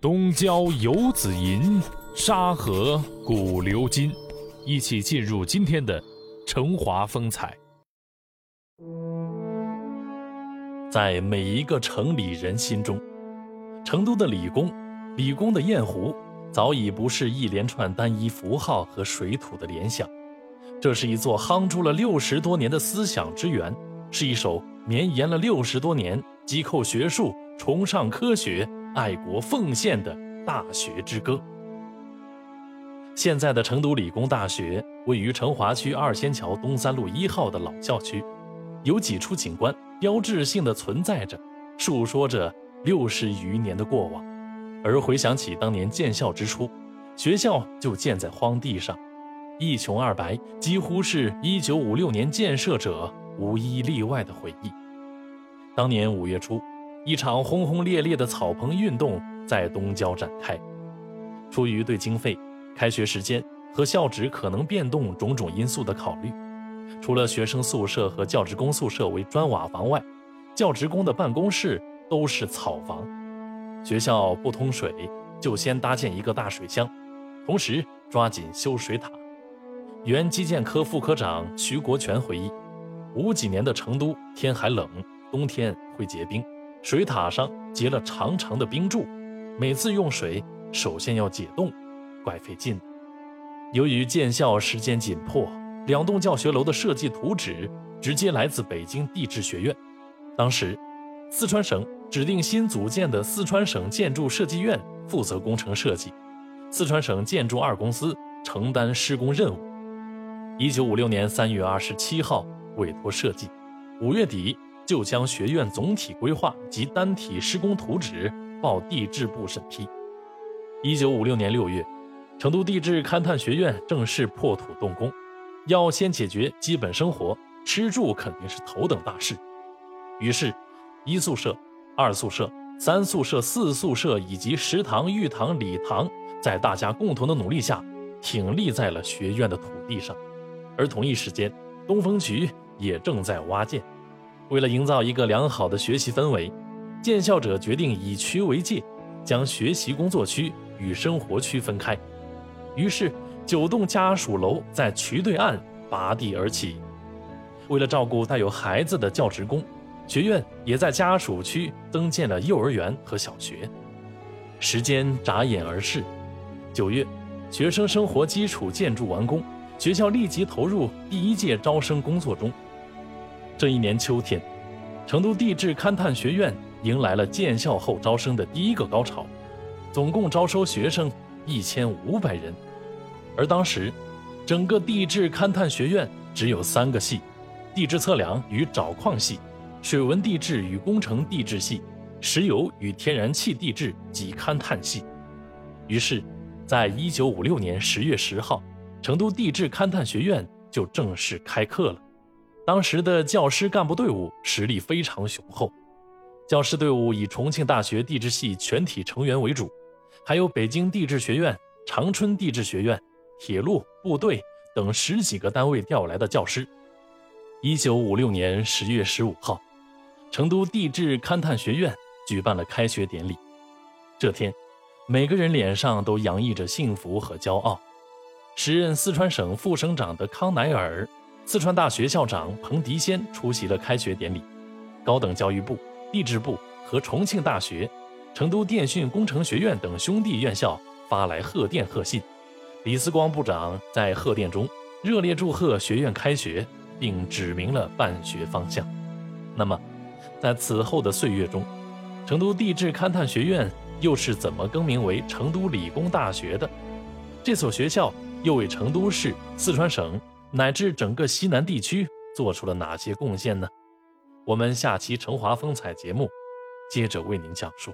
东郊游子吟，沙河古流金。一起进入今天的成华风采。在每一个城里人心中，成都的理工，理工的雁湖，早已不是一连串单一符号和水土的联想，这是一座夯筑了六十多年的思想之源，是一首绵延了六十多年、击扣学术、崇尚科学、爱国奉献的大学之歌。现在的成都理工大学位于成华区二仙桥东三路一号的老校区，有几处景观。标志性的存在着，述说着六十余年的过往。而回想起当年建校之初，学校就建在荒地上，一穷二白，几乎是一九五六年建设者无一例外的回忆。当年五月初，一场轰轰烈烈的草棚运动在东郊展开。出于对经费、开学时间和校址可能变动种种因素的考虑。除了学生宿舍和教职工宿舍为砖瓦房外，教职工的办公室都是草房。学校不通水，就先搭建一个大水箱，同时抓紧修水塔。原基建科副科长徐国权回忆，五几年的成都天还冷，冬天会结冰，水塔上结了长长的冰柱，每次用水首先要解冻，怪费劲的。由于建校时间紧迫。两栋教学楼的设计图纸直接来自北京地质学院。当时，四川省指定新组建的四川省建筑设计院负责工程设计，四川省建筑二公司承担施工任务。一九五六年三月二十七号委托设计，五月底就将学院总体规划及单体施工图纸报地质部审批。一九五六年六月，成都地质勘探学院正式破土动工。要先解决基本生活，吃住肯定是头等大事。于是，一宿舍、二宿舍、三宿舍、四宿舍以及食堂、浴堂、礼堂，在大家共同的努力下，挺立在了学院的土地上。而同一时间，东风渠也正在挖建。为了营造一个良好的学习氛围，建校者决定以渠为界，将学习工作区与生活区分开。于是。九栋家属楼在渠对岸拔地而起。为了照顾带有孩子的教职工，学院也在家属区增建了幼儿园和小学。时间眨眼而逝，九月，学生生活基础建筑完工，学校立即投入第一届招生工作中。这一年秋天，成都地质勘探学院迎来了建校后招生的第一个高潮，总共招收学生一千五百人。而当时，整个地质勘探学院只有三个系：地质测量与找矿系、水文地质与工程地质系、石油与天然气地质及勘探系。于是，在一九五六年十月十号，成都地质勘探学院就正式开课了。当时的教师干部队伍实力非常雄厚，教师队伍以重庆大学地质系全体成员为主，还有北京地质学院、长春地质学院。铁路部队等十几个单位调来的教师。一九五六年十月十五号，成都地质勘探学院举办了开学典礼。这天，每个人脸上都洋溢着幸福和骄傲。时任四川省副省长的康乃尔、四川大学校长彭迪先出席了开学典礼。高等教育部、地质部和重庆大学、成都电讯工程学院等兄弟院校发来贺电贺信。李思光部长在贺电中热烈祝贺学院开学，并指明了办学方向。那么，在此后的岁月中，成都地质勘探学院又是怎么更名为成都理工大学的？这所学校又为成都市、四川省乃至整个西南地区做出了哪些贡献呢？我们下期《成华风采》节目接着为您讲述。